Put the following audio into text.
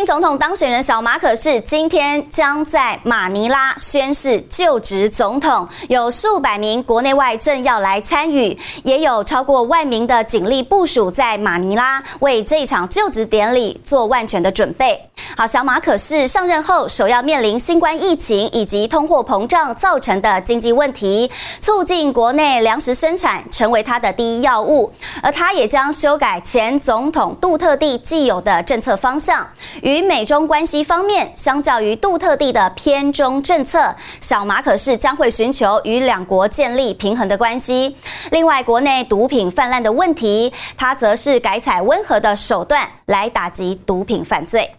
新总统当选人小马可是今天将在马尼拉宣誓就职总统，有数百名国内外政要来参与，也有超过万名的警力部署在马尼拉，为这场就职典礼做万全的准备。好，小马可是上任后，首要面临新冠疫情以及通货膨胀造成的经济问题，促进国内粮食生产成为他的第一要务。而他也将修改前总统杜特地既有的政策方向。与美中关系方面，相较于杜特地的偏中政策，小马可是将会寻求与两国建立平衡的关系。另外，国内毒品泛滥的问题，他则是改采温和的手段来打击毒品犯罪。